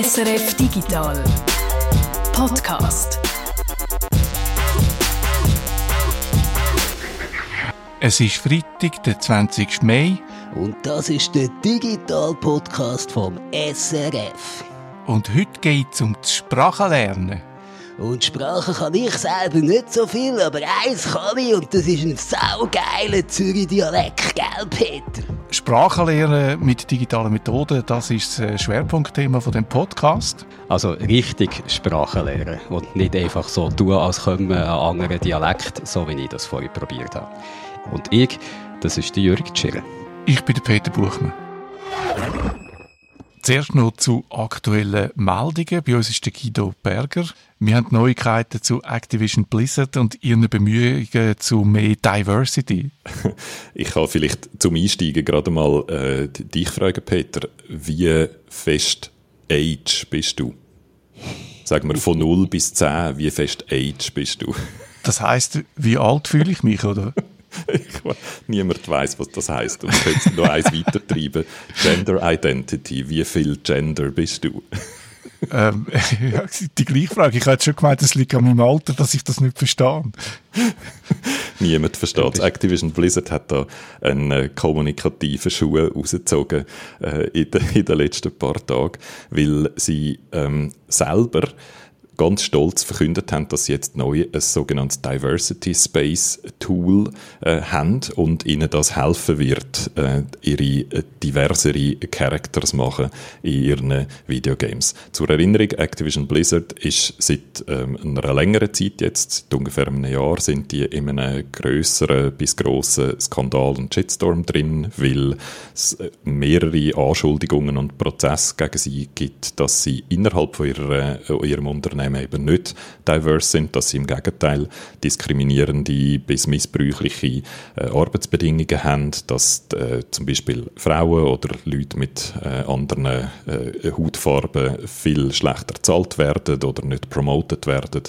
SRF Digital Podcast. Es ist Freitag, der 20. Mai. Und das ist der Digital-Podcast vom SRF. Und heute geht es um das Sprachenlernen. Und Sprachen kann ich selber nicht so viel, aber eins kann ich und das ist ein saugeiler Zürich-Dialekt, gell, Peter? Sprachenlernen mit digitalen Methoden, das ist das Schwerpunktthema von dem Podcast. Also richtig Sprachen lernen und nicht einfach so tun, als wir einen anderen Dialekt, so wie ich das vorhin probiert habe. Und ich, das ist der Jürg Tschirren. Ich bin der Peter Buchmann. Zuerst noch zu aktuellen Meldungen. Bei uns ist der Guido Berger. Wir haben Neuigkeiten zu Activision Blizzard und ihren Bemühungen zu mehr Diversity. Ich kann vielleicht zum Einsteigen gerade mal äh, dich fragen, Peter. Wie fest Age bist du? Sag mal von 0 bis 10, wie fest Age bist du? Das heißt, wie alt fühle ich mich, oder? Niemand weiß, was das heißt. Und jetzt noch eins weitertreiben. Gender Identity. Wie viel Gender bist du? ähm, die gleiche Frage. Ich hätte schon gemeint, es liegt an meinem Alter, dass ich das nicht verstehe. Niemand versteht es. Activision Blizzard hat da einen äh, kommunikativen Schuh rausgezogen äh, in, de, in den letzten paar Tagen, weil sie ähm, selber ganz stolz verkündet haben, dass sie jetzt neu ein sogenanntes Diversity Space Tool äh, haben und ihnen das helfen wird, äh, ihre äh, diversere Characters machen in ihren Videogames. Zur Erinnerung, Activision Blizzard ist seit ähm, einer längeren Zeit jetzt, ungefähr einem Jahr, sind die in einem größeren bis grossen Skandal und Shitstorm drin, weil es äh, mehrere Anschuldigungen und Prozesse gegen sie gibt, dass sie innerhalb von ihrer, äh, ihrem Unternehmen Unternehmen eben nicht diverse sind, dass sie im Gegenteil diskriminierende bis missbräuchliche äh, Arbeitsbedingungen haben, dass äh, zum Beispiel Frauen oder Leute mit äh, anderen äh, Hautfarben viel schlechter bezahlt werden oder nicht promoted werden,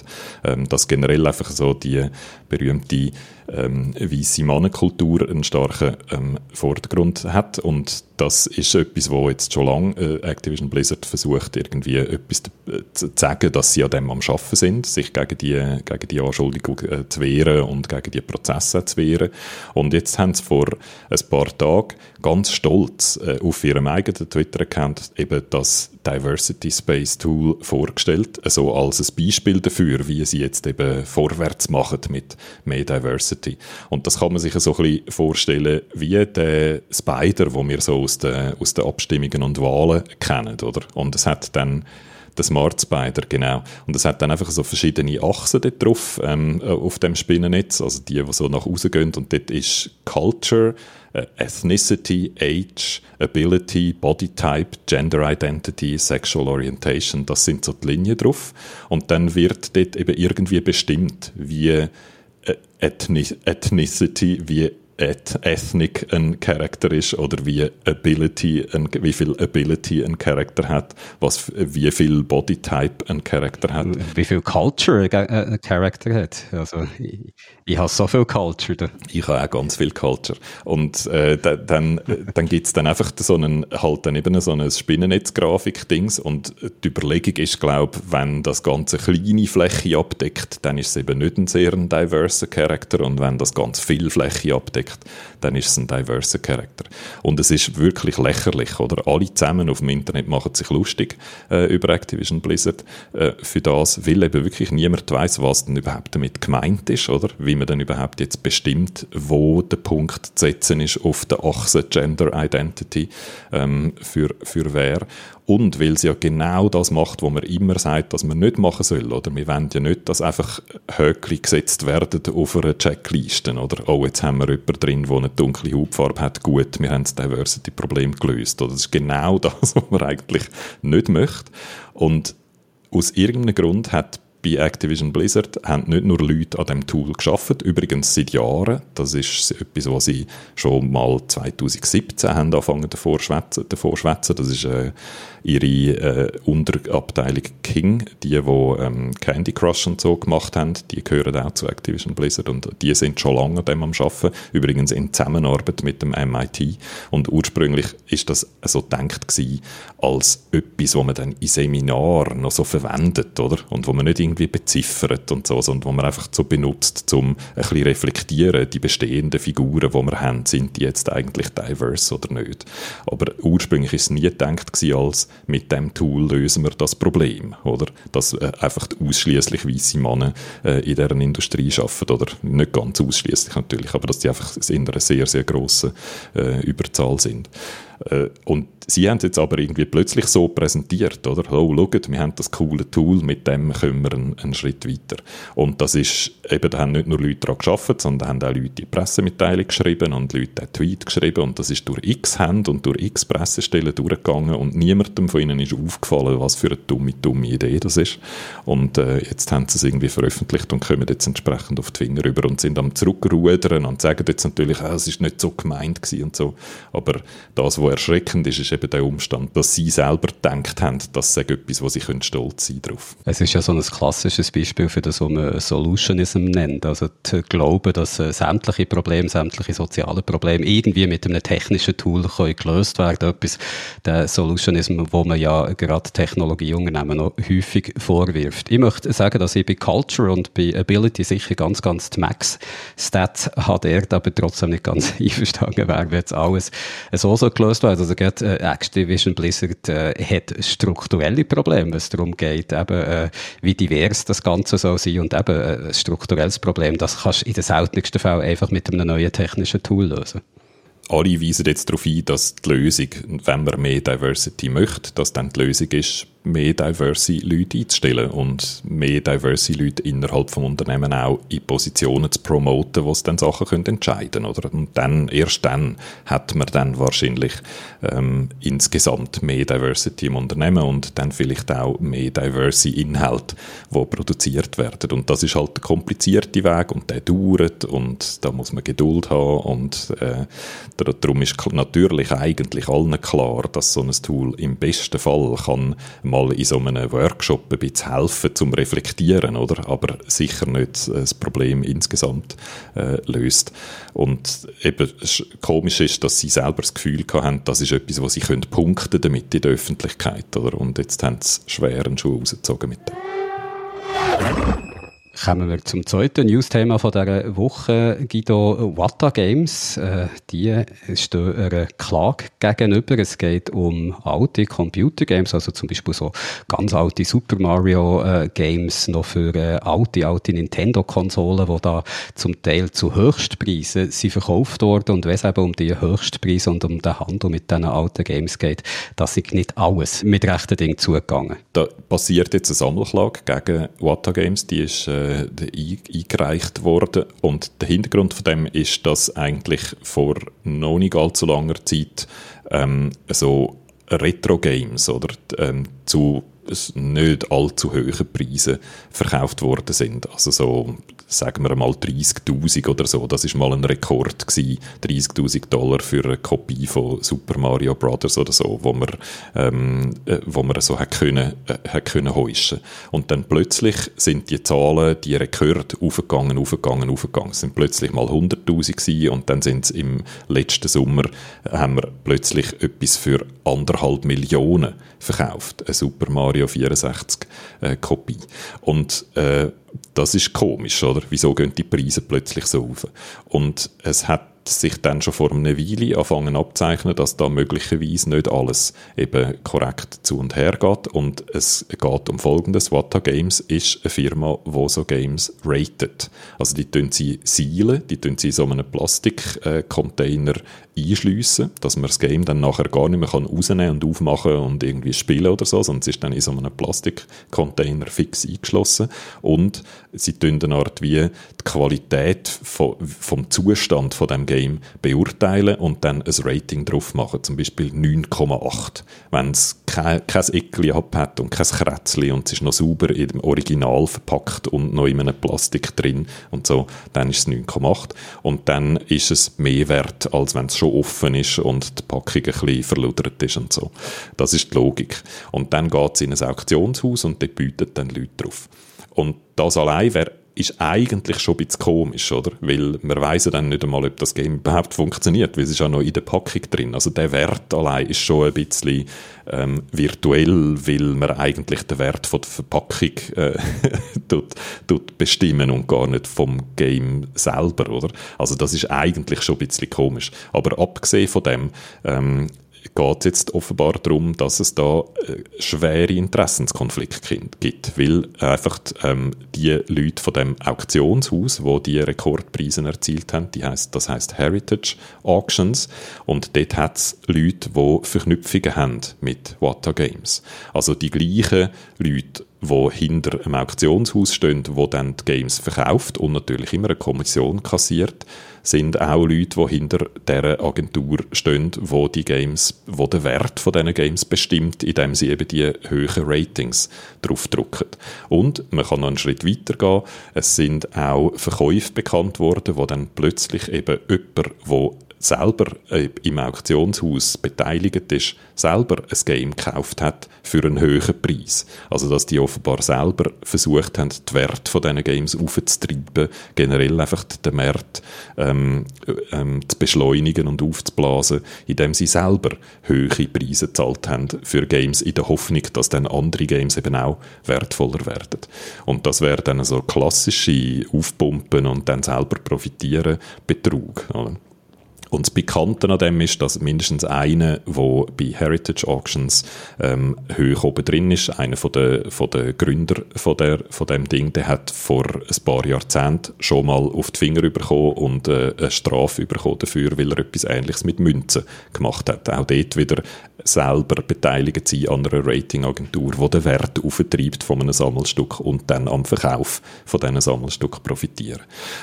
ähm, dass generell einfach so die berühmte ähm, weiße Mannenkultur einen starken ähm, Vordergrund hat und das ist etwas, wo jetzt schon lange äh, Activision Blizzard versucht, irgendwie etwas äh, zu sagen, dass sie an dem am Schaffen sind, sich gegen die, gegen die Anschuldigung äh, zu wehren und gegen die Prozesse zu wehren. Und jetzt haben sie vor ein paar Tagen ganz stolz äh, auf ihrem eigenen Twitter-Account eben das Diversity Space Tool vorgestellt, also als ein Beispiel dafür, wie sie jetzt eben vorwärts machen mit mehr Diversity. Und das kann man sich so ein bisschen vorstellen wie der Spider, wo wir so aus den, aus den Abstimmungen und Wahlen kennen, oder? Und es hat dann der Smart Spider, genau. Und es hat dann einfach so verschiedene Achsen dort drauf, ähm, auf dem Spinnennetz, also die, die so nach außen gehen. Und dort ist Culture, äh, Ethnicity, Age, Ability, Body Type, Gender Identity, Sexual Orientation, das sind so die Linien drauf. Und dann wird dort eben irgendwie bestimmt, wie äh, Ethnicity, wie Ethnic ein Charakter ist oder wie Ability, ein, wie viel Ability ein Charakter hat, was, wie viel Bodytype ein Charakter hat. Wie viel Culture ein Charakter hat. Also, ich, habe so viel Culture. Da. Ich habe auch ganz viel Culture. Und äh, dann, dann gibt es dann einfach so einen, halt dann eben so ein Spinnennetz-Grafik-Dings und die Überlegung ist, glaube wenn das ganze kleine Fläche abdeckt, dann ist es eben nicht ein sehr diverser Charakter und wenn das ganz viel Fläche abdeckt, dann ist es ein diverser Charakter. Und es ist wirklich lächerlich, oder? Alle zusammen auf dem Internet machen sich lustig äh, über Activision Blizzard äh, für das, weil eben wirklich niemand weiß, was denn überhaupt damit gemeint ist, oder? Wie man dann überhaupt jetzt bestimmt, wo der Punkt zu setzen ist auf der Achse Gender Identity ähm, für, für wer. Und weil sie ja genau das macht, was man immer sagt, dass man nicht machen soll. Oder? Wir wollen ja nicht, dass einfach Höckli gesetzt werden auf einer Checkliste. Oder? Oh, jetzt haben wir jemanden drin, der eine dunkle Hautfarbe hat. Gut, wir haben das Diversity-Problem gelöst. Oder? Das ist genau das, was man eigentlich nicht möchte. Und aus irgendeinem Grund hat bei Activision Blizzard haben nicht nur Leute an dem Tool geschafft, übrigens seit Jahren. Das ist etwas, was sie schon mal 2017 haben angefangen davor. Davor schwätzen. Das ist äh, ihre äh, Unterabteilung King, die, die ähm, Candy Crush und so gemacht haben, die gehören auch zu Activision Blizzard und die sind schon lange an dem am Arbeiten, übrigens in Zusammenarbeit mit dem MIT. Und ursprünglich ist das so gedacht gewesen, als etwas, was man dann in Seminaren noch so verwendet, oder? Und wo man nicht irgendwie beziffert und so, sondern wo man einfach so benutzt, um ein bisschen reflektieren, die bestehenden Figuren, die wir haben, sind die jetzt eigentlich diverse oder nicht. Aber ursprünglich ist es nie gedacht gewesen, als mit dem Tool lösen wir das Problem, oder? Dass äh, einfach ausschließlich weiße Männer äh, in deren Industrie arbeiten, oder nicht ganz ausschließlich natürlich, aber dass die einfach in einer sehr, sehr grossen äh, Überzahl sind. Äh, und sie haben es jetzt aber irgendwie plötzlich so präsentiert, oder? Oh, schaut, wir haben das coole Tool, mit dem kommen wir einen, einen Schritt weiter. Und das ist, eben, da haben nicht nur Leute daran gearbeitet, sondern haben auch Leute die Pressemitteilung geschrieben und Leute einen Tweet geschrieben und das ist durch x Hände und durch x Pressestellen durchgegangen und niemandem von ihnen ist aufgefallen, was für eine dumme, dumme Idee das ist. Und äh, jetzt haben sie es irgendwie veröffentlicht und kommen jetzt entsprechend auf die Finger rüber und sind am zurückrudern und sagen jetzt natürlich, ah, es ist nicht so gemeint gewesen und so. Aber das, was erschreckend ist, ist eben der Umstand, dass sie selber gedacht haben, das sei etwas, wo sie können stolz sein drauf. Es ist ja so ein klassisches Beispiel für das, was man Solutionism nennt. Also zu glauben, dass äh, sämtliche Probleme, sämtliche soziale Probleme irgendwie mit einem technischen Tool können gelöst werden. Etwas, der Solutionism, wo man ja gerade Technologieunternehmen noch häufig vorwirft. Ich möchte sagen, dass ich bei Culture und bei Ability sicher ganz, ganz die Max-Stats er, aber trotzdem nicht ganz einverstanden wäre, wenn jetzt alles so so gelöst wird. Also gerade äh, Activision Blizzard äh, hat strukturelle Probleme, wenn es darum geht, eben, äh, wie divers das Ganze soll sein und eben äh, ein strukturelles Problem, das kannst du in den seltensten Fällen einfach mit einem neuen technischen Tool lösen alle weisen jetzt darauf ein, dass die Lösung, wenn man mehr Diversity möchte, dass dann die Lösung ist, mehr diverse Leute einzustellen und mehr diverse Leute innerhalb vom Unternehmen auch in Positionen zu promoten, wo sie dann Sachen können entscheiden oder? Und dann erst dann hat man dann wahrscheinlich ähm, insgesamt mehr Diversity im Unternehmen und dann vielleicht auch mehr diverse Inhalte, wo produziert werden. Und das ist halt der komplizierte Weg und der dauert und da muss man Geduld haben und äh, darum ist natürlich eigentlich allen klar, dass so ein Tool im besten Fall kann mal in so einem Workshop ein bisschen helfen zum Reflektieren, oder? Aber sicher nicht das Problem insgesamt äh, löst. Und eben komisch ist, dass sie selber das Gefühl haben, das ist etwas, was sie können punkten damit in der Öffentlichkeit, oder? Und jetzt haben sie schweren Schuh rausgezogen mit dem. Kommen wir zum zweiten News-Thema dieser Woche. Guido, Wata Games, äh, die stehen einer Klage gegenüber. Es geht um alte Computer-Games, also zum Beispiel so ganz alte Super Mario-Games äh, noch für äh, alte, alte Nintendo-Konsolen, die da zum Teil zu Höchstpreisen sind verkauft worden. Und wenn es eben um die Höchstpreise und um den Handel mit diesen alten Games geht, das ist nicht alles mit rechten Dingen zugegangen. Da passiert jetzt eine Sammelklage gegen Wata Games, die ist äh, äh, eingereicht worden. Und der Hintergrund von dem ist, dass eigentlich vor noch nicht allzu langer Zeit ähm, so Retro-Games oder ähm, zu nicht allzu hohen Preisen verkauft worden sind. Also so sagen wir mal 30.000 oder so. Das ist mal ein Rekord gewesen. 30.000 Dollar für eine Kopie von Super Mario Brothers oder so, wo man, ähm, äh, wo man so hat können, äh, hat können heuschen. Und dann plötzlich sind die Zahlen, die Rekord aufgegangen, aufgegangen, aufgegangen. Es sind plötzlich mal 100.000 gewesen und dann sind es im letzten Sommer, haben wir plötzlich etwas für anderthalb Millionen verkauft. Eine Super Mario 64 äh, Kopie. Und äh, das ist komisch, oder? Wieso gehen die Preise plötzlich so auf? Und es hat sich dann schon vor einer Weile anfangen abzeichnen, dass da möglicherweise nicht alles eben korrekt zu und her geht. Und es geht um Folgendes. Wata Games ist eine Firma, die so Games ratet. Also die tun sie seilen, die tun sie in so einem Plastikcontainer einschliessen, dass man das Game dann nachher gar nicht mehr rausnehmen und aufmachen und irgendwie spielen oder so, sondern es ist dann in so einem Plastikcontainer fix eingeschlossen und sie tun eine Art wie die Qualität vom Zustand von dem Game Game beurteilen und dann ein Rating drauf machen, zum Beispiel 9,8. Wenn es kein, kein Eckli hat und kein Krätzli und es ist noch sauber im Original verpackt und noch in einem Plastik drin und so, dann ist es 9,8 und dann ist es mehr wert, als wenn es schon offen ist und die Packung ein bisschen verludert ist und so. Das ist die Logik. Und dann geht es in ein Auktionshaus und dort bieten dann Leute drauf. Und das allein wäre ist eigentlich schon ein bisschen komisch, oder? Weil man weiss ja dann nicht einmal, ob das Game überhaupt funktioniert, weil es ist ja noch in der Packung drin. Also der Wert allein ist schon ein bisschen ähm, virtuell, weil man eigentlich den Wert von der Verpackung äh, tut, tut bestimmen und gar nicht vom Game selber, oder? Also das ist eigentlich schon ein bisschen komisch. Aber abgesehen von dem ähm, geht es jetzt offenbar darum, dass es da äh, schwere Interessenskonflikte gibt, weil einfach ähm, die Leute von dem Auktionshaus, wo die Rekordpreise erzielt haben, die heißt, das heißt Heritage Auctions und dort hat es Leute, die Verknüpfungen haben mit Wata Games. Also die gleichen Leute, wo hinter einem Auktionshaus stehen, wo dann die Games verkauft und natürlich immer eine Kommission kassiert, sind auch Leute, die hinter dieser Agentur stehen, wo die Games, wo der Wert von diesen Games bestimmt, indem sie eben die höheren Ratings draufdrücken. Und man kann noch einen Schritt weiter gehen. Es sind auch Verkäufe bekannt worden, wo dann plötzlich eben jemand, der selber äh, im Auktionshaus beteiligt ist, selber ein Game gekauft hat für einen höheren Preis. Also dass die offenbar selber versucht haben, die Werte von diesen Games aufzutreiben, generell einfach den Markt ähm, ähm, zu beschleunigen und aufzublasen, indem sie selber höhere Preise gezahlt haben für Games in der Hoffnung, dass dann andere Games eben auch wertvoller werden. Und das wäre dann so klassische Aufpumpen und dann selber profitieren Betrug. Oder? Und das Bekannte an dem ist, dass mindestens einer, der bei Heritage Auctions ähm, hoch oben drin ist, einer von der, von der Gründer von, der, von dem Ding, der hat vor ein paar Jahrzehnten schon mal auf die Finger bekommen und äh, eine Strafe bekommen dafür, weil er etwas Ähnliches mit Münzen gemacht hat. Auch dort wieder selber beteiligt sein an einer Ratingagentur, die den Wert auftreibt von einem Sammelstück und dann am Verkauf von diesen Sammelstück profitieren.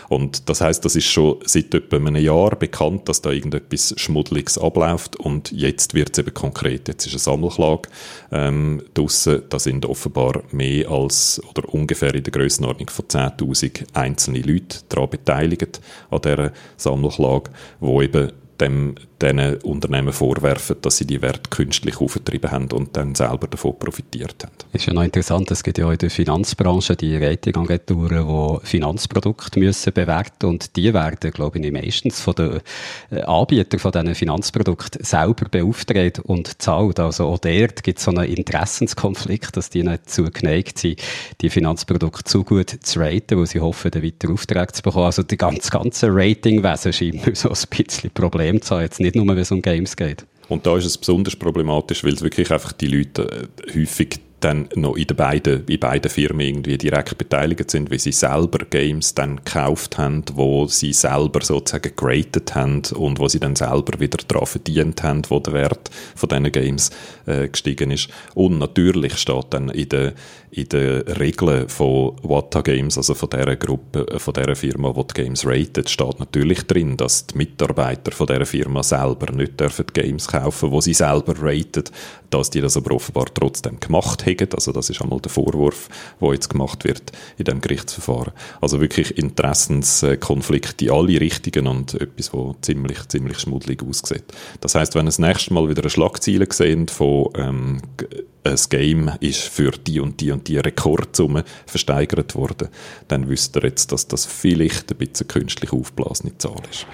Und das heißt, das ist schon seit etwa einem Jahr bekannt, dass da irgendetwas Schmuddeliges abläuft und jetzt wird es eben konkret. Jetzt ist eine Sammelklage ähm, draussen. Da sind offenbar mehr als oder ungefähr in der Grössenordnung von 10.000 einzelne Leute daran beteiligt an dieser Sammelklage, wo eben dem diesen Unternehmen vorwerfen, dass sie die Werte künstlich aufgetrieben haben und dann selber davon profitiert haben. Ist ja noch interessant, es gibt ja in der Finanzbranche die Ratingagenturen, die Finanzprodukte müssen bewerten und die werden, glaube ich, meistens von den äh, Anbietern von diesen Finanzprodukten selber beauftragt und zahlt. Also auch dort gibt es so einen Interessenskonflikt, dass die nicht zu geneigt sind, die Finanzprodukte zu gut zu raten, weil sie hoffen, dann weiter Aufträge zu bekommen. Also die ganze, ganze Ratingwesen scheint mir so ein bisschen Problem zu haben. Jetzt nicht nur, wenn es um Games geht. Und da ist es besonders problematisch, weil es wirklich einfach die Leute äh, häufig dann noch in, den beiden, in beiden Firmen irgendwie direkt beteiligt sind, weil sie selber Games dann gekauft haben, wo sie selber sozusagen geratet haben und wo sie dann selber wieder daran verdient haben, wo der Wert von diesen Games äh, gestiegen ist. Und natürlich steht dann in den in den Regeln von Wata Games, also von dieser Gruppe, äh, von dieser Firma, die die Games ratet, steht natürlich drin, dass die Mitarbeiter von dieser Firma selber nicht dürfen Games kaufen, wo sie selber ratet, dass die das aber offenbar trotzdem gemacht haben. Also das ist einmal der Vorwurf, der jetzt gemacht wird in dem Gerichtsverfahren. Also wirklich Interessenskonflikte in alle Richtungen und etwas, wo ziemlich, ziemlich schmuddelig aussieht. Das heißt, wenn das nächste Mal wieder eine Schlagzeile sehen von ähm, ein Game ist für die und die und die Rekordsumme versteigert worden, dann wüsst ihr jetzt, dass das vielleicht ein bisschen künstlich aufblasene Zahl ist.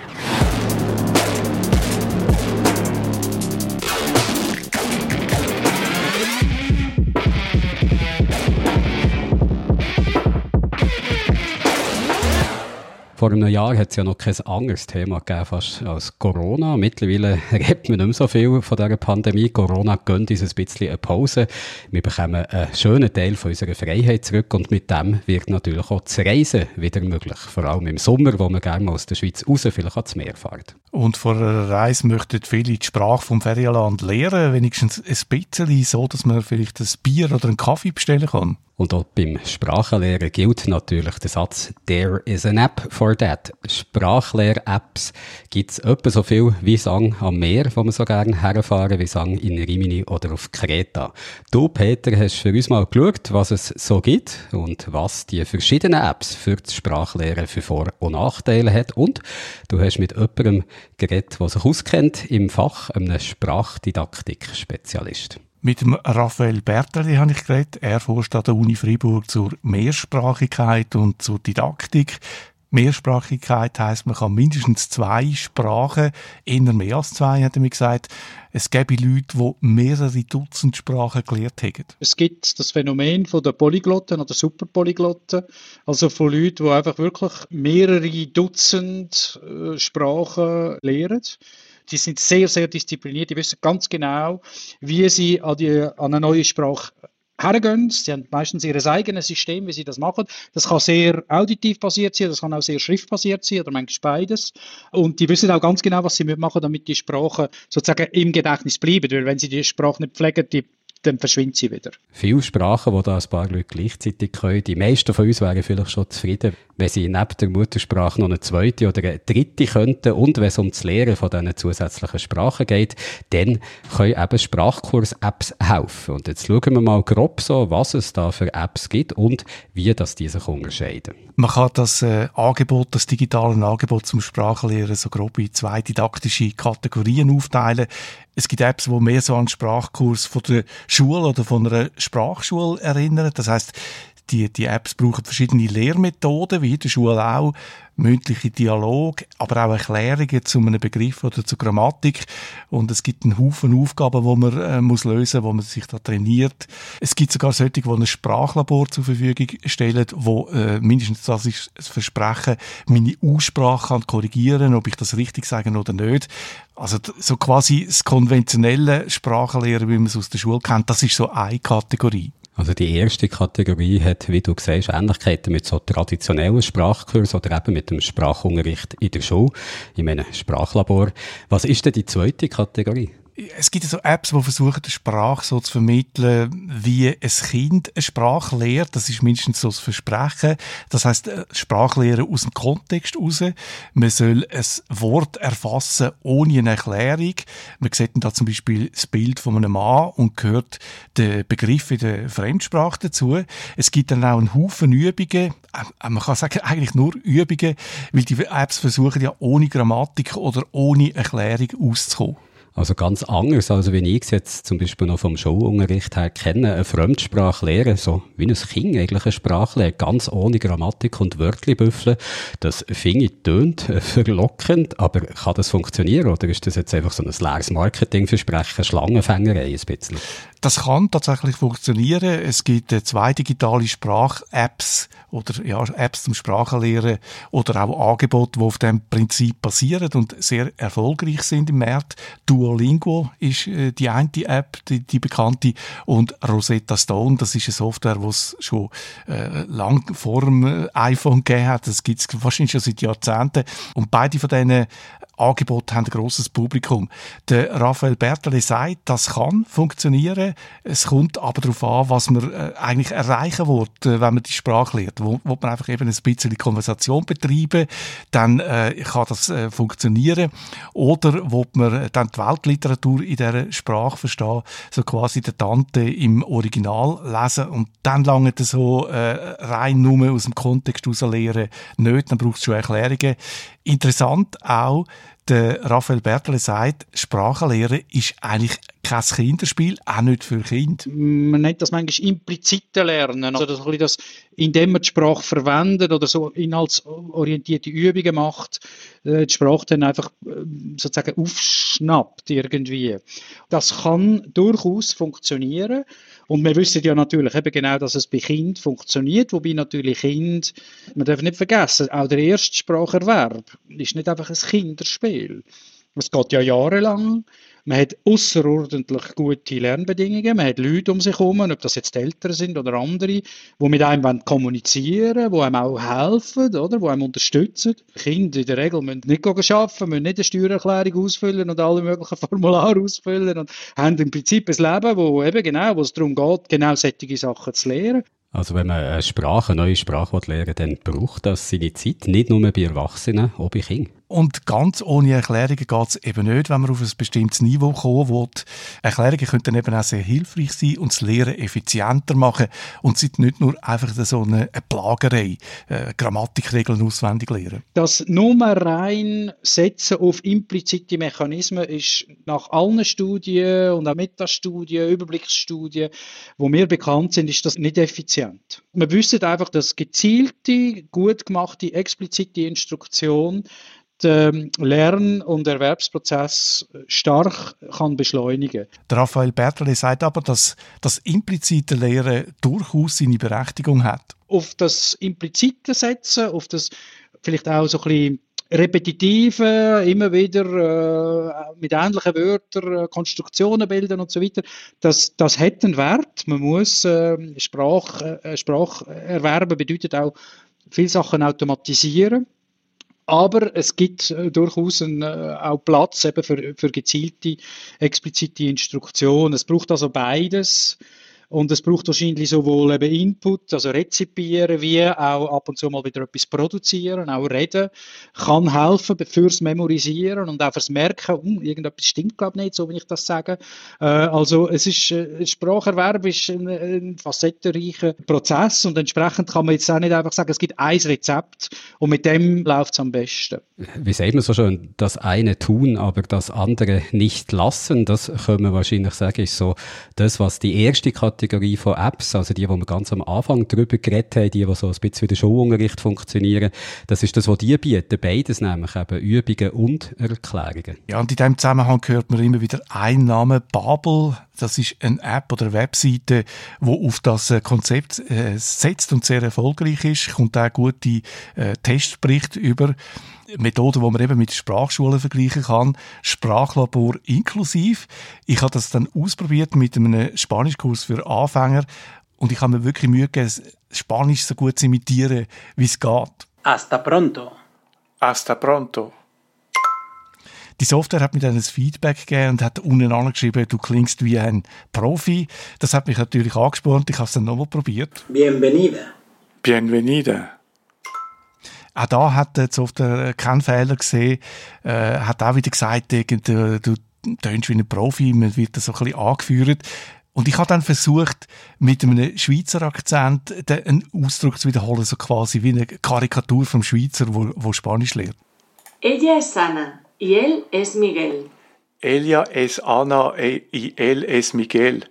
Vor einem Jahr hat es ja noch kein anderes Thema gegeben fast als Corona. Mittlerweile redet man nicht mehr so viel von dieser Pandemie. Corona gönnt uns ein bisschen eine Pause. Wir bekommen einen schönen Teil von unserer Freiheit zurück und mit dem wird natürlich auch das Reisen wieder möglich. Vor allem im Sommer, wo man gerne mal aus der Schweiz raus vielleicht ans Meer fährt. Und vor einer Reise möchten viele die Sprache vom Ferienland lernen, wenigstens ein bisschen, so dass man vielleicht ein Bier oder einen Kaffee bestellen kann. Und auch beim Sprachenlernen gilt natürlich der Satz There is an app for that. Sprachlehr-Apps gibt es etwa so viel wie Sang am Meer, wo man so gerne herfahren, wie Sang in Rimini oder auf Kreta. Du, Peter, hast für uns mal geschaut, was es so gibt und was die verschiedenen Apps für das Sprachlehren für Vor- und Nachteile hat. Und du hast mit jemandem geredet, der sich auskennt im Fach, einem Sprachdidaktik-Spezialist. Mit dem Raphael Berterli habe ich geredet. Er forscht an der Uni Freiburg zur Mehrsprachigkeit und zur Didaktik. Mehrsprachigkeit heißt, man kann mindestens zwei Sprachen, eher mehr als zwei, hat er mir gesagt. Es gäbe Leute, die mehrere Dutzend Sprachen gelernt haben. Es gibt das Phänomen von der Polyglotten oder Superpolyglotten, also von Leuten, die einfach wirklich mehrere Dutzend äh, Sprachen lernen die sind sehr, sehr diszipliniert, die wissen ganz genau, wie sie an, die, an eine neue Sprache hergehen. Sie haben meistens ihr eigenes System, wie sie das machen. Das kann sehr auditiv basiert sein, das kann auch sehr schriftbasiert sein oder manchmal beides. Und die wissen auch ganz genau, was sie machen, damit die Sprache sozusagen im Gedächtnis bleibt. Weil wenn sie die Sprache nicht pflegen, die dann verschwindet sie wieder. Viele Sprachen, die da ein paar Leute gleichzeitig können. Die meisten von uns wären vielleicht schon zufrieden, wenn sie neben der Muttersprache noch eine zweite oder eine dritte könnten. Und wenn es um das Lehren von diesen zusätzlichen Sprachen geht, dann können eben Sprachkurs-Apps helfen. Und jetzt schauen wir mal grob so, was es da für Apps gibt und wie das die sich unterscheiden. Man kann das äh, Angebot, das digitale Angebot zum Sprachenlehren so grob in zwei didaktische Kategorien aufteilen. Es gibt Apps, die mehr so an den Sprachkurs von der Schule oder von einer Sprachschule erinnern. Das heißt, die, die Apps brauchen verschiedene Lehrmethoden, wie in der Schule auch, mündliche Dialog, aber auch Erklärungen zu einem Begriff oder zur Grammatik. Und es gibt einen Haufen Aufgaben, die man äh, muss lösen, wo man sich da trainiert. Es gibt sogar solche, die ein Sprachlabor zur Verfügung stellen, wo äh, mindestens das ist das Versprechen, meine Aussprache kann korrigieren, ob ich das richtig sage oder nicht. Also so quasi das konventionelle Sprachenlehren, wie man es aus der Schule kennt, das ist so eine Kategorie. Also die erste Kategorie hat, wie du siehst, Ähnlichkeiten mit so traditionellen Sprachkursen oder eben mit dem Sprachunterricht in der Schule, in einem Sprachlabor. Was ist denn die zweite Kategorie? Es gibt so Apps, die versuchen, die Sprache so zu vermitteln, wie ein Kind eine Sprache lehrt. Das ist mindestens so das Versprechen. Das heißt, äh, Sprachlehren aus dem Kontext raus. Man soll ein Wort erfassen ohne eine Erklärung. Man sieht da zum Beispiel das Bild von einem Mann und hört den Begriff in der Fremdsprache dazu. Es gibt dann auch einen Haufen Übungen. Äh, man kann sagen, eigentlich nur Übungen, weil die Apps versuchen ja ohne Grammatik oder ohne Erklärung auszukommen. Also ganz anders, als wenn ich es jetzt zum Beispiel noch vom Schulunterricht her kenne, eine Fremdsprache lehren, so wie ein Kind eigentlich eine Sprache lernt, ganz ohne Grammatik und Wörtli das finde ich tönt verlockend, aber kann das funktionieren oder ist das jetzt einfach so ein leeres Marketingversprechen, Schlangenfängerei ein bisschen? Das kann tatsächlich funktionieren. Es gibt äh, zwei digitale Sprach-Apps oder ja, Apps zum Sprachenlernen oder auch Angebote, die auf dem Prinzip basieren und sehr erfolgreich sind im März. Duolingo ist äh, die eine App, die, die, bekannte, und Rosetta Stone, das ist eine Software, die es schon äh, lang vor dem äh, iPhone gegeben hat. Das gibt es wahrscheinlich schon seit Jahrzehnten. Und beide von diesen Angebote haben ein grosses Publikum. Der Raphael Bertele sagt, das kann funktionieren. Es kommt aber darauf an, was man äh, eigentlich erreichen will, äh, wenn man die Sprache lernt. Wo, wo man einfach eben ein bisschen Konversation betreiben, dann äh, kann das äh, funktionieren. Oder wo man dann die Weltliteratur in dieser Sprache verstehen, so quasi der Tante im Original lesen und dann lange so äh, rein nur aus dem Kontext heraus lernen nicht, dann braucht es schon Erklärungen. Interessant auch, der Raphael Bertele sagt, Sprachenlehre ist eigentlich kein Kinderspiel, auch nicht für Kinder. Man nennt das manchmal implizite Lernen, also das, das, indem man die Sprache verwendet oder so inhaltsorientierte Übungen macht, äh, die Sprache dann einfach äh, sozusagen aufschnappt irgendwie. Das kann durchaus funktionieren. Und wir wissen ja natürlich eben genau, dass es bei Kind funktioniert, wobei natürlich Kind, man darf nicht vergessen, auch der Erstspracherwerb ist nicht einfach ein Kinderspiel. Es geht ja jahrelang. Man hat außerordentlich gute Lernbedingungen. Man hat Leute um sich herum, ob das jetzt Eltern sind oder andere, die mit einem kommunizieren wollen, die einem auch helfen, oder? die einem unterstützen. Kinder in der Regel müssen nicht arbeiten, müssen nicht eine Steuererklärung ausfüllen und alle möglichen Formulare ausfüllen und haben im Prinzip ein Leben, wo eben genau, wo es darum geht, genau solche Sachen zu lernen. Also wenn man eine Sprache, eine neue Sprache lernen dann braucht das seine Zeit, nicht nur bei Erwachsenen, auch bei Kindern. Und ganz ohne Erklärungen geht es eben nicht, wenn man auf ein bestimmtes Niveau kommen will. Erklärungen können dann eben auch sehr hilfreich sein und das Lehren effizienter machen und sind nicht nur einfach so eine, Plagerei, äh, Grammatikregeln auswendig lernen. Das nur rein Setzen auf implizite Mechanismen ist nach allen Studien und auch Metastudien, Überblicksstudien, wo mir bekannt sind, ist das nicht effizient. Wir wissen einfach, dass gezielte, gut gemachte, explizite Instruktion den Lern- und Erwerbsprozess stark kann beschleunigen kann. Raphael Bertele sagt aber, dass das implizite Lehren durchaus seine Berechtigung hat. Auf das implizite Setzen, auf das vielleicht auch so ein bisschen repetitive, immer wieder äh, mit ähnlichen Wörtern äh, Konstruktionen bilden und so weiter, das, das hat einen Wert. Man muss äh, Sprache, äh, Sprache erwerben, bedeutet auch viele Sachen automatisieren. Aber es gibt äh, durchaus einen, äh, auch Platz eben für, für gezielte, explizite Instruktionen. Es braucht also beides. Und es braucht wahrscheinlich sowohl eben Input, also rezipieren, wie auch ab und zu mal wieder etwas produzieren, auch reden, kann helfen fürs Memorisieren und auch fürs Merken, um, irgendetwas stimmt glaube ich nicht, so wie ich das sage. Äh, also es ist, äh, Spracherwerb ist ein, ein facettenreicher Prozess und entsprechend kann man jetzt auch nicht einfach sagen, es gibt ein Rezept und mit dem läuft es am besten. Wie sagt man so schön, das eine tun, aber das andere nicht lassen, das können wir wahrscheinlich sagen, ist so das, was die erste Kategorie Kategorie von Apps, also die, wo wir ganz am Anfang drüber geredet haben, die, die so ein bisschen wie der Schulunterricht funktionieren, das ist das, was die bieten, beides nämlich eben Übungen und Erklärungen. Ja, und in diesem Zusammenhang hört man immer wieder einen Namen, Babel, das ist eine App oder eine Webseite, wo auf das äh, Konzept äh, setzt und sehr erfolgreich ist, kommt auch gute äh, Testberichte über. Methoden, die man eben mit Sprachschulen vergleichen kann. Sprachlabor inklusiv. Ich habe das dann ausprobiert mit einem Spanischkurs für Anfänger und ich habe mir wirklich Mühe gegeben, Spanisch so gut zu imitieren, wie es geht. Hasta pronto. Hasta pronto. Die Software hat mir dann ein Feedback gegeben und hat unten angeschrieben, du klingst wie ein Profi. Das hat mich natürlich angespornt. Ich habe es dann nochmal probiert. Bienvenida. Bienvenida. Auch da hat die Software keinen Fehler gesehen. Äh, hat auch wieder gesagt, du, du tönst wie ein Profi, man wird das so ein bisschen angeführt. Und ich habe dann versucht, mit einem Schweizer Akzent einen Ausdruck zu wiederholen, so quasi wie eine Karikatur vom Schweizer, wo, wo Spanisch lernt. Ella es Ana y él es Miguel. Ella es Ana y él es Miguel.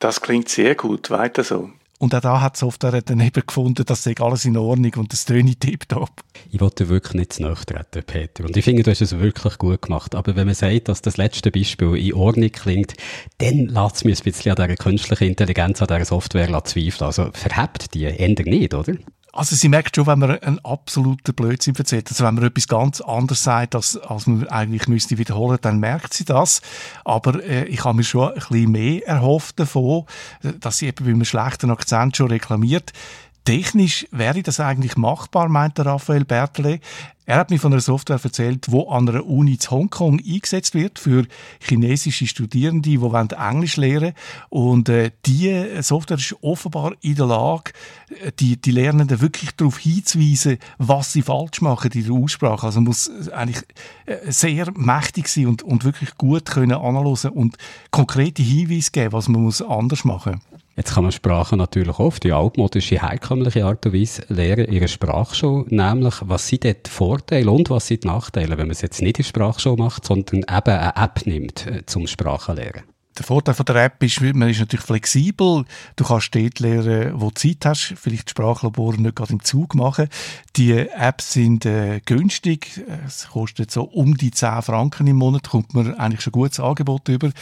Das klingt sehr gut, weiter so. Und auch da hat Software dann eben gefunden, dass sei alles in Ordnung und das töne tiptop. Ich wollte wirklich nicht zu treten, Peter. Und ich finde, du hast es wirklich gut gemacht. Aber wenn man sagt, dass das letzte Beispiel in Ordnung klingt, dann lässt es mich ein bisschen an dieser künstlichen Intelligenz, an dieser Software zweifeln. Also verhebt die ändert nicht, oder? Also sie merkt schon, wenn man einen absoluten Blödsinn erzählt, also wenn man etwas ganz anderes sagt, als, als man eigentlich müsste wiederholen, dann merkt sie das. Aber äh, ich habe mir schon ein bisschen mehr erhofft davon, dass sie eben bei einem schlechten Akzent schon reklamiert. Technisch wäre das eigentlich machbar, meint der Raphael Bertele. Er hat mir von einer Software erzählt, wo an einer Uni in Hongkong eingesetzt wird für chinesische Studierende, die Englisch lernen Und äh, die Software ist offenbar in der Lage, die, die Lernenden wirklich darauf hinzuweisen, was sie falsch machen in der Aussprache. Also muss eigentlich äh, sehr mächtig sein und, und wirklich gut können analysieren und konkrete Hinweise geben, was man muss anders machen. Jetzt kann man Sprachen natürlich auf die altmodische, herkömmliche Art und Weise lernen, ihre Sprachschule, nämlich was sind dort die Vorteile und was sind die Nachteile, wenn man es jetzt nicht in Sprachschule macht, sondern eben eine App nimmt äh, zum Sprachenlernen. Der Vorteil von der App ist, man ist natürlich flexibel. Du kannst dort lernen, wo du Zeit hast. Vielleicht die Sprachlabore nicht gerade im Zug machen. Die Apps sind äh, günstig. Es kostet so um die 10 Franken im Monat. Kommt man eigentlich schon gutes Angebot über.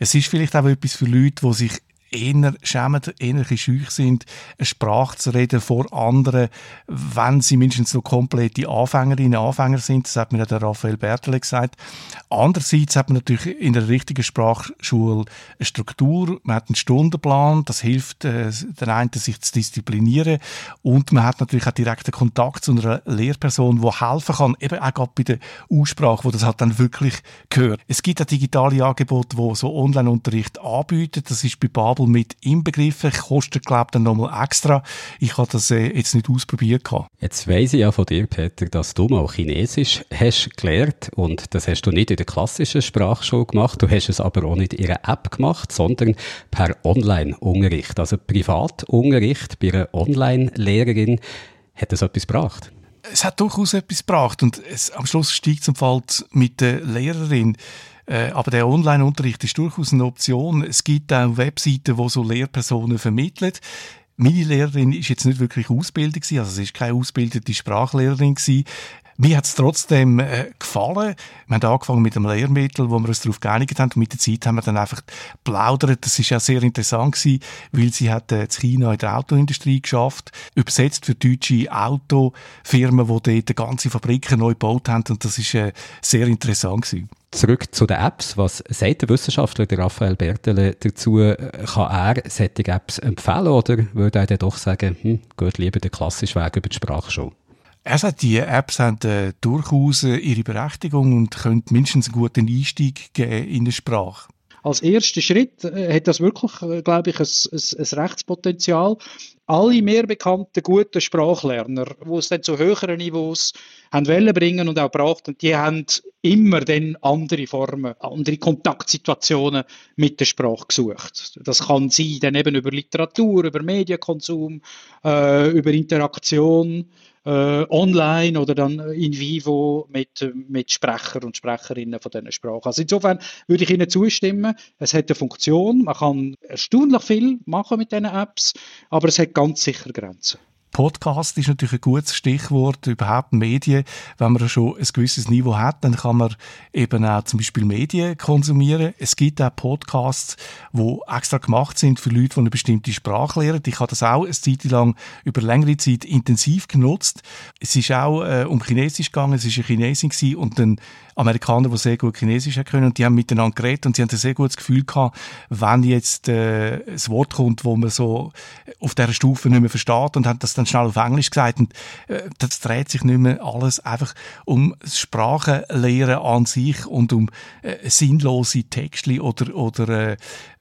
Es ist vielleicht auch etwas für Leute, die sich eher schämen, eher schüch sind, eine Sprache zu reden vor anderen, wenn sie mindestens so komplette Anfängerinnen und Anfänger sind. Das hat mir der Raphael Bertele gesagt. Andererseits hat man natürlich in der richtigen Sprachschule eine Struktur, man hat einen Stundenplan, das hilft äh, den einen, sich zu disziplinieren und man hat natürlich auch direkten Kontakt zu einer Lehrperson, die helfen kann, eben auch gerade bei der Aussprache, wo das halt dann wirklich gehört. Es gibt auch digitale Angebote, die so Online-Unterricht anbieten. Das ist bei Babel Kabel mit inbegriffen. Kostet, glaube ich, dann nochmal extra. Ich habe das äh, jetzt nicht ausprobiert. Jetzt weiss ich ja von dir, Peter, dass du mal Chinesisch hast gelernt und das hast du nicht in der klassischen Sprachschule gemacht. Du hast es aber auch nicht in einer App gemacht, sondern per Online-Unterricht. Also Privatunterricht bei einer Online-Lehrerin. Hat das etwas gebracht? Es hat durchaus etwas gebracht und es, am Schluss steigt zum Fall mit der Lehrerin. Äh, aber der Online-Unterricht ist durchaus eine Option. Es gibt auch Webseiten, wo so Lehrpersonen vermitteln. Meine Lehrerin ist jetzt nicht wirklich Ausbildung also sie ist keine ausgebildete Sprachlehrerin. Mir hat es trotzdem äh, gefallen. Wir haben angefangen mit einem Lehrmittel, wo wir uns darauf geeinigt haben. Und mit der Zeit haben wir dann einfach plaudert. Das ist ja sehr interessant gewesen, weil sie hat äh, in China in der Autoindustrie geschafft, übersetzt für deutsche Autofirmen, die dort ganze Fabriken neu gebaut haben. Und das ist äh, sehr interessant gewesen. Zurück zu den Apps. Was sagt der Wissenschaftler, der Raphael Bertele, dazu? Kann er solche Apps empfehlen oder würde er dann doch sagen, hm, geht lieber den klassischen Weg über die Sprachschule? Er sagt, die Apps haben äh, durchaus äh, ihre Berechtigung und können mindestens einen guten Einstieg geben in die Sprache. Als erster Schritt äh, hat das wirklich, glaube ich, ein, ein, ein Rechtspotenzial. Alle mehr bekannten guten Sprachlerner, die es dann zu höheren Niveaus haben wollen bringen und auch gebracht, die haben immer dann andere Formen, andere Kontaktsituationen mit der Sprache gesucht. Das kann sein dann eben über Literatur, über Medienkonsum, äh, über Interaktion äh, online oder dann in vivo mit, mit Sprecher und Sprecherinnen von diesen Sprachen. Also insofern würde ich Ihnen zustimmen, es hat eine Funktion, man kann erstaunlich viel machen mit diesen Apps, aber es hat ganz sicher Grenzen. Podcast ist natürlich ein gutes Stichwort, überhaupt Medien. Wenn man schon ein gewisses Niveau hat, dann kann man eben auch zum Beispiel Medien konsumieren. Es gibt auch Podcasts, die extra gemacht sind für Leute, die eine bestimmte Sprache lernen. Ich habe das auch eine Zeit lang über längere Zeit intensiv genutzt. Es ist auch äh, um Chinesisch gegangen, es war eine Chinesin und ein Amerikaner, die sehr gut Chinesisch können und die haben miteinander geredet und sie haben ein sehr gutes Gefühl gehabt, wenn jetzt äh, ein Wort kommt, wo man so auf dieser Stufe nicht mehr versteht und haben das dann schnell auf Englisch gesagt und äh, das dreht sich nicht mehr alles einfach um Sprachenlehren an sich und um äh, sinnlose Texte oder, oder äh,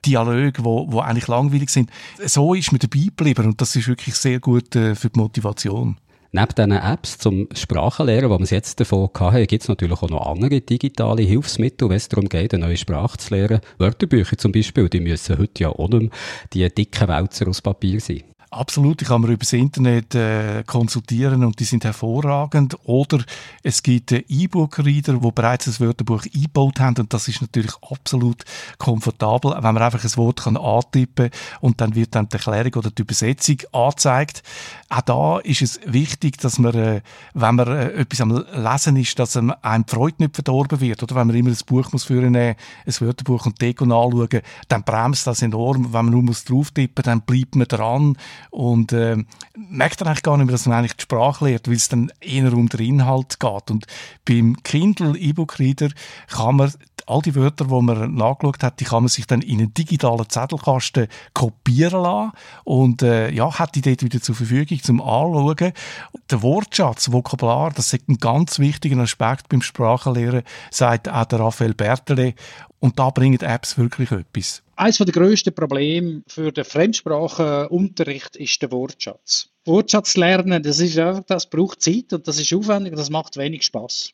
Dialoge, wo, wo eigentlich langweilig sind. So ist man dabei geblieben und das ist wirklich sehr gut äh, für die Motivation. Neben diesen Apps zum Sprachenlernen, die wir jetzt davon hatten, gibt es natürlich auch noch andere digitale Hilfsmittel, wenn es darum geht, eine neue Sprache zu lernen. Wörterbücher zum Beispiel, die müssen heute ja auch nicht die dicken Wälzer aus Papier sein. Absolut, die kann man über das Internet äh, konsultieren und die sind hervorragend. Oder es gibt äh, E-Book-Reader, die bereits das Wörterbuch eingebaut haben und das ist natürlich absolut komfortabel, wenn man einfach ein Wort kann antippen und dann wird dann die Erklärung oder die Übersetzung angezeigt. Auch da ist es wichtig, dass man, äh, wenn man äh, etwas am Lesen ist, dass einem die Freude nicht verdorben wird. Oder wenn man immer ein Buch muss führen, ein Wörterbuch und Deko anschauen, dann bremst das enorm. Wenn man nur muss drauf tippen, dann bleibt man dran und äh, merkt dann eigentlich gar nicht mehr, dass man eigentlich die Sprache lernt, weil es dann eher um den Inhalt geht. Und beim Kindle E-Book Reader kann man all die Wörter, die man nachgeschaut hat, die kann man sich dann in einen digitalen Zettelkasten kopieren lassen und äh, ja, hat die dort wieder zur Verfügung zum Anschauen. Der Wortschatz, Vokabular, das ist ein ganz wichtiger Aspekt beim Sprachenlernen, sagt auch der Raphael Bertele. Und da bringen Apps wirklich etwas. Eines der grössten Probleme für den Fremdsprachenunterricht ist der Wortschatz. Wortschatz lernen, das ist einfach, das braucht Zeit und das ist aufwendig und das macht wenig Spaß.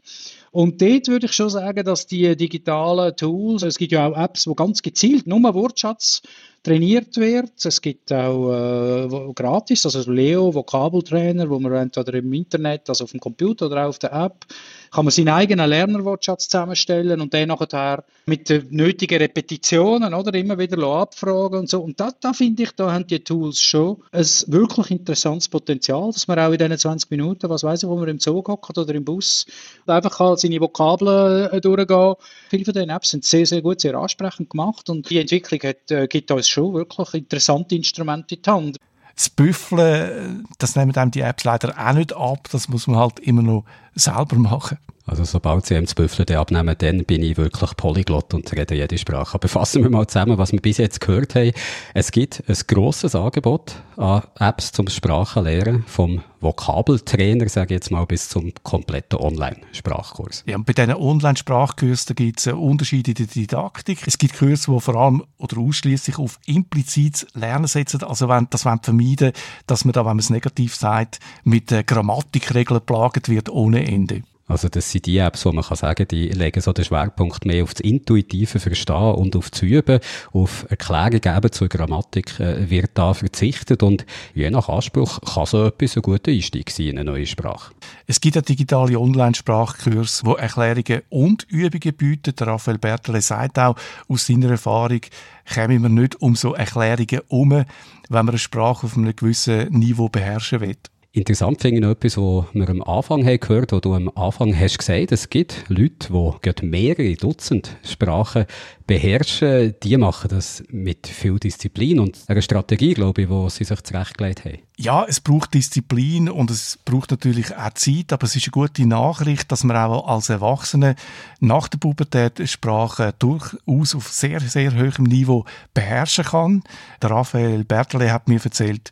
Und dort würde ich schon sagen, dass die digitalen Tools, es gibt ja auch Apps, wo ganz gezielt nur Wortschatz trainiert wird. Es gibt auch äh, gratis, also Leo, Vokabeltrainer, wo man entweder im Internet, also auf dem Computer oder auch auf der App, kann man seinen eigenen Lernerwortschatz zusammenstellen und den nachher mit den nötigen Repetitionen oder immer wieder abfragen und so. Und da, da finde ich, da haben die Tools schon ein wirklich interessantes Potenzial, dass man auch in diesen 20 Minuten, was weiß ich, wo man im Zug hockt oder im Bus, einfach kann seine Vokabeln äh, durchgehen. Viele von diesen Apps sind sehr, sehr gut, sehr ansprechend gemacht und die Entwicklung hat, äh, gibt uns schon wirklich interessante Instrumente in die Hand. Das Büffeln, das nehmen einem die Apps leider auch nicht ab. Das muss man halt immer noch selber machen. Also sobald sie ihm das Büffeln abnehmen, dann bin ich wirklich Polyglott und rede jede Sprache. Aber fassen wir mal zusammen, was wir bis jetzt gehört haben. Es gibt ein grosses Angebot an Apps zum Sprachenlernen, vom Vokabeltrainer, sage ich jetzt mal, bis zum kompletten Online-Sprachkurs. Ja, und bei diesen Online-Sprachkursen gibt es Unterschiede in der Didaktik. Es gibt Kurse, die vor allem oder ausschließlich auf implizites Lernen setzen. Also wenn, das wollen vermeiden, dass man da, wenn man es negativ sagt, mit Grammatikregeln plagt wird ohne Ende. Also das sind die Apps, wo man kann sagen, die legen so den Schwerpunkt mehr auf das intuitive Verstehen und auf das Üben, auf Erklärungen eben zur Grammatik äh, wird da verzichtet und je nach Anspruch kann so etwas ein guter Einstieg sein in eine neue Sprache. Es gibt einen digitale Online-Sprachkurs, wo Erklärungen und Übungen bietet. Der Raphael Bertele sagt auch aus seiner Erfahrung, kämen wir nicht um so Erklärungen um, wenn man eine Sprache auf einem gewissen Niveau beherrschen will. Interessant finde ich noch etwas, was wir am Anfang haben gehört, wo du am Anfang hast gesagt, es gibt Leute, die mehrere Dutzend Sprachen beherrschen, die machen das mit viel Disziplin und einer Strategie, glaube ich, wo sie sich zurechtgelegt haben. Ja, es braucht Disziplin und es braucht natürlich auch Zeit, aber es ist eine gute Nachricht, dass man auch als Erwachsene nach der Pubertät Sprachen durchaus auf sehr, sehr hohem Niveau beherrschen kann. Der Raphael Bertele hat mir erzählt,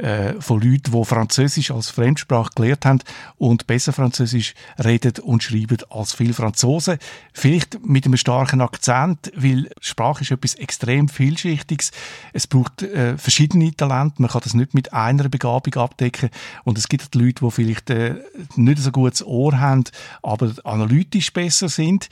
äh, von Leuten, die Französisch als Fremdsprache gelernt haben und besser Französisch reden und schreiben als viele Franzosen. Vielleicht mit einem starken Akzent, weil Sprache ist etwas extrem vielschichtiges. Es braucht äh, verschiedene Talente. Man kann das nicht mit einer Begabung abdecken. Und es gibt Leute, die vielleicht äh, nicht so gutes Ohr haben, aber analytisch besser sind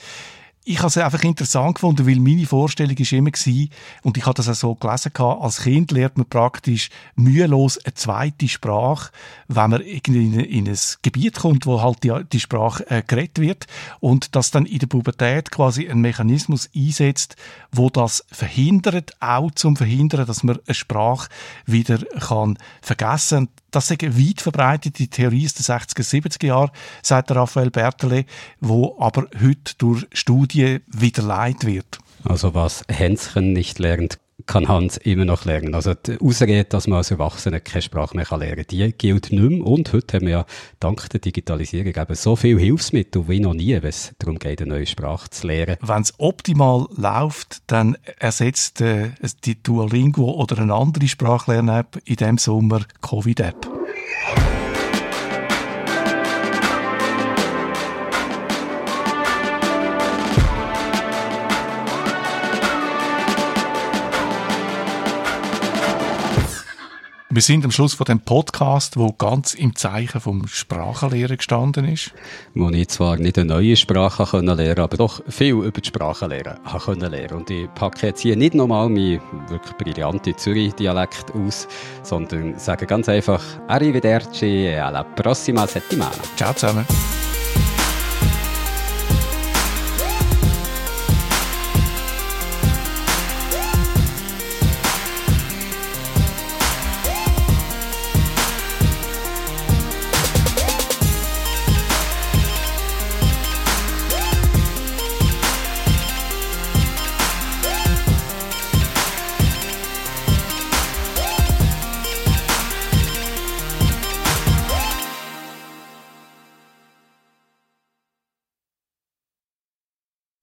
ich habe es einfach interessant gefunden, weil meine Vorstellung ist immer gewesen, und ich habe das auch so gelesen gehabt, als Kind lernt man praktisch mühelos eine zweite Sprache, wenn man irgendwie in, in ein Gebiet kommt, wo halt die, die Sprache äh, geredet wird und dass dann in der Pubertät quasi ein Mechanismus einsetzt, wo das verhindert, auch zum Verhindern, dass man eine Sprache wieder kann vergessen das ist eine weit verbreitete Theorie aus den 60er, 70er Jahren, sagt Raphael Bertele, wo aber heute durch Studien widerlegt wird. Also was Hänschen nicht lernt, kann Hans immer noch lernen. Also die Ausrede, dass man als Erwachsener keine Sprache mehr lernen kann, die gilt nicht mehr. Und heute haben wir ja dank der Digitalisierung eben so viele Hilfsmittel wie noch nie, wenn es darum geht, eine neue Sprache zu lernen. Wenn es optimal läuft, dann ersetzt äh, die Duolingo oder eine andere Sprachlern-App in diesem Sommer Covid-App. Wir sind am Schluss von dem Podcast, wo ganz im Zeichen vom Sprachenlehren gestanden ist. Wo ich zwar nicht eine neue Sprache können lernen, aber doch viel über die Sprachenlehre können lernen. Und ich packe jetzt hier nicht nochmal meinen wirklich brillanten Zürich-Dialekt aus, sondern sage ganz einfach Arrivederci e alla prossima settimana. Ciao zusammen.